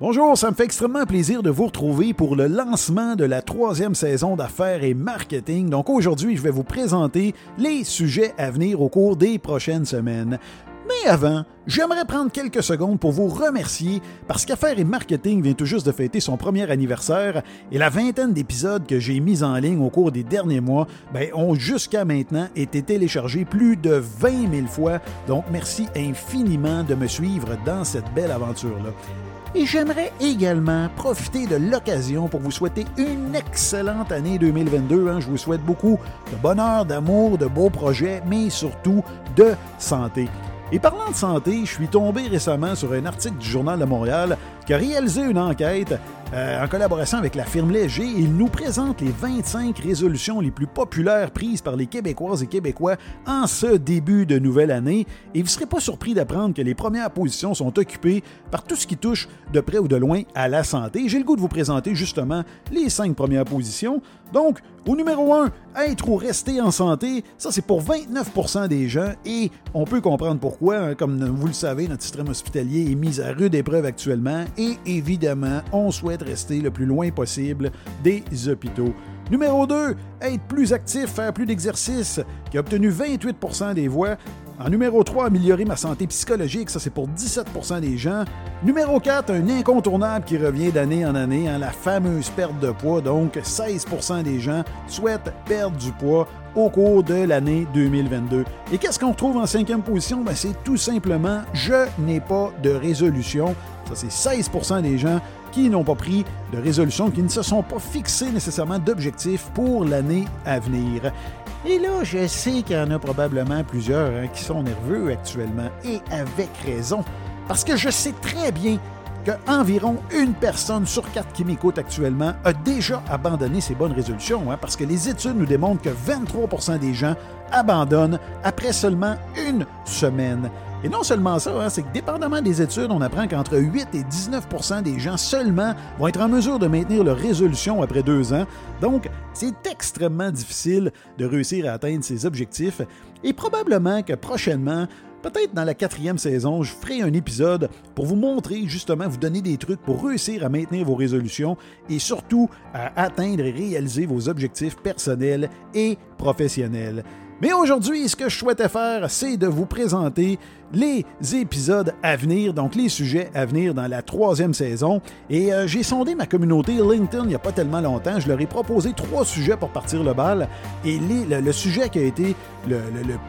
Bonjour, ça me fait extrêmement plaisir de vous retrouver pour le lancement de la troisième saison d'affaires et marketing. Donc aujourd'hui, je vais vous présenter les sujets à venir au cours des prochaines semaines. Mais avant, j'aimerais prendre quelques secondes pour vous remercier parce qu'Affaires et Marketing vient tout juste de fêter son premier anniversaire et la vingtaine d'épisodes que j'ai mis en ligne au cours des derniers mois ben, ont jusqu'à maintenant été téléchargés plus de 20 000 fois. Donc merci infiniment de me suivre dans cette belle aventure-là. Et j'aimerais également profiter de l'occasion pour vous souhaiter une excellente année 2022. Hein. Je vous souhaite beaucoup de bonheur, d'amour, de beaux projets, mais surtout de santé. Et parlant de santé, je suis tombé récemment sur un article du Journal de Montréal qui a réalisé une enquête euh, en collaboration avec la firme Léger. Il nous présente les 25 résolutions les plus populaires prises par les Québécoises et Québécois en ce début de nouvelle année. Et vous ne serez pas surpris d'apprendre que les premières positions sont occupées par tout ce qui touche de près ou de loin à la santé. J'ai le goût de vous présenter justement les cinq premières positions. Donc, au numéro 1, être ou rester en santé, ça c'est pour 29% des gens et on peut comprendre pourquoi. Hein. comme vous le savez, notre système hospitalier est mis à rude épreuve actuellement et évidemment, on souhaite rester le plus loin possible des hôpitaux. Numéro 2, être plus actif, faire plus d'exercice, qui a obtenu 28% des voix. En numéro 3, améliorer ma santé psychologique, ça c'est pour 17% des gens. Numéro 4, un incontournable qui revient d'année en année, hein, la fameuse perte de poids. Donc 16% des gens souhaitent perdre du poids au cours de l'année 2022. Et qu'est-ce qu'on retrouve en cinquième position? Ben, c'est tout simplement je n'ai pas de résolution. Ça, c'est 16% des gens qui n'ont pas pris de résolution, qui ne se sont pas fixés nécessairement d'objectifs pour l'année à venir. Et là, je sais qu'il y en a probablement plusieurs hein, qui sont nerveux actuellement, et avec raison, parce que je sais très bien qu'environ une personne sur quatre qui m'écoute actuellement a déjà abandonné ses bonnes résolutions, hein, parce que les études nous démontrent que 23% des gens abandonnent après seulement une semaine. Et non seulement ça, hein, c'est que dépendamment des études, on apprend qu'entre 8 et 19% des gens seulement vont être en mesure de maintenir leur résolution après deux ans. Donc, c'est extrêmement difficile de réussir à atteindre ces objectifs. Et probablement que prochainement, Peut-être dans la quatrième saison, je ferai un épisode pour vous montrer, justement, vous donner des trucs pour réussir à maintenir vos résolutions et surtout à atteindre et réaliser vos objectifs personnels et professionnels. Mais aujourd'hui, ce que je souhaitais faire, c'est de vous présenter les épisodes à venir, donc les sujets à venir dans la troisième saison. Et euh, j'ai sondé ma communauté LinkedIn il n'y a pas tellement longtemps. Je leur ai proposé trois sujets pour partir le bal. Et le, sujet qui a été le,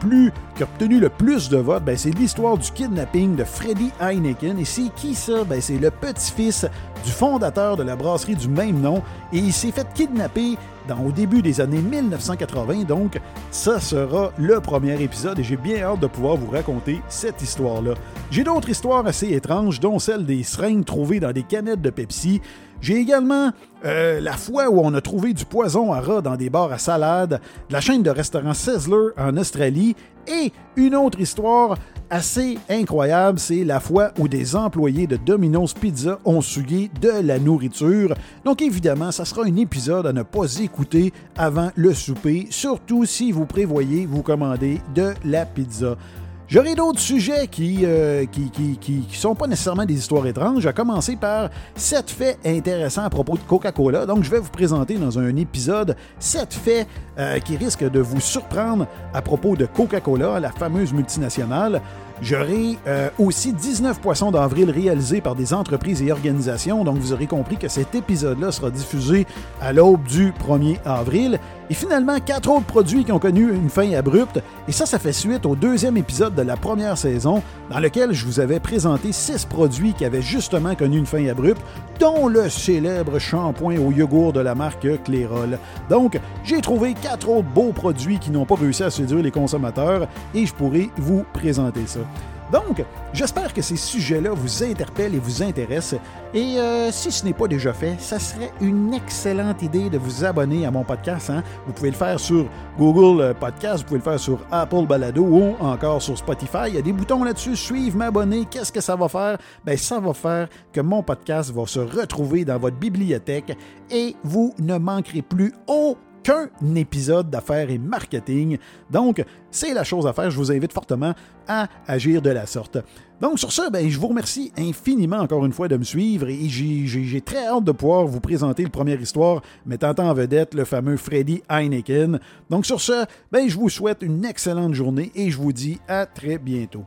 plus, qui a obtenu le plus de votes, ben, c'est l'histoire du kidnapping de Freddy Heineken. Et c'est qui ça? Ben, c'est le petit-fils du fondateur de la brasserie du même nom. Et il s'est fait kidnapper au début des années 1980. Donc, ça sera le premier épisode et j'ai bien hâte de pouvoir vous raconter cette histoire-là. J'ai d'autres histoires assez étranges, dont celle des seringues trouvées dans des canettes de Pepsi. J'ai également euh, la fois où on a trouvé du poison à rat dans des bars à salade, de la chaîne de restaurants Sizzler en Australie et une autre histoire assez incroyable, c'est la fois où des employés de Domino's Pizza ont souillé de la nourriture. Donc évidemment, ça sera un épisode à ne pas écouter avant le souper, surtout si vous prévoyez vous commander de la pizza. J'aurai d'autres sujets qui, euh, sont pas nécessairement des histoires étranges, à commencer par sept faits intéressants à propos de Coca-Cola. Donc, je vais vous présenter dans un épisode sept faits euh, qui risquent de vous surprendre à propos de Coca-Cola, la fameuse multinationale. J'aurai euh, aussi 19 poissons d'avril réalisés par des entreprises et organisations, donc vous aurez compris que cet épisode-là sera diffusé à l'aube du 1er avril. Et finalement, quatre autres produits qui ont connu une fin abrupte, et ça, ça fait suite au deuxième épisode de la première saison, dans lequel je vous avais présenté six produits qui avaient justement connu une fin abrupte, dont le célèbre shampoing au yogourt de la marque Clairol. Donc, j'ai trouvé quatre autres beaux produits qui n'ont pas réussi à séduire les consommateurs, et je pourrai vous présenter ça. Donc, j'espère que ces sujets-là vous interpellent et vous intéressent. Et euh, si ce n'est pas déjà fait, ça serait une excellente idée de vous abonner à mon podcast. Hein. Vous pouvez le faire sur Google euh, Podcast, vous pouvez le faire sur Apple Balado ou encore sur Spotify. Il y a des boutons là-dessus, suivre, m'abonner. Qu'est-ce que ça va faire? Ben, ça va faire que mon podcast va se retrouver dans votre bibliothèque et vous ne manquerez plus aucun qu'un épisode d'affaires et marketing. Donc, c'est la chose à faire. Je vous invite fortement à agir de la sorte. Donc, sur ce, ben, je vous remercie infiniment encore une fois de me suivre et j'ai très hâte de pouvoir vous présenter la première histoire mettant en vedette le fameux Freddy Heineken. Donc, sur ce, ben, je vous souhaite une excellente journée et je vous dis à très bientôt.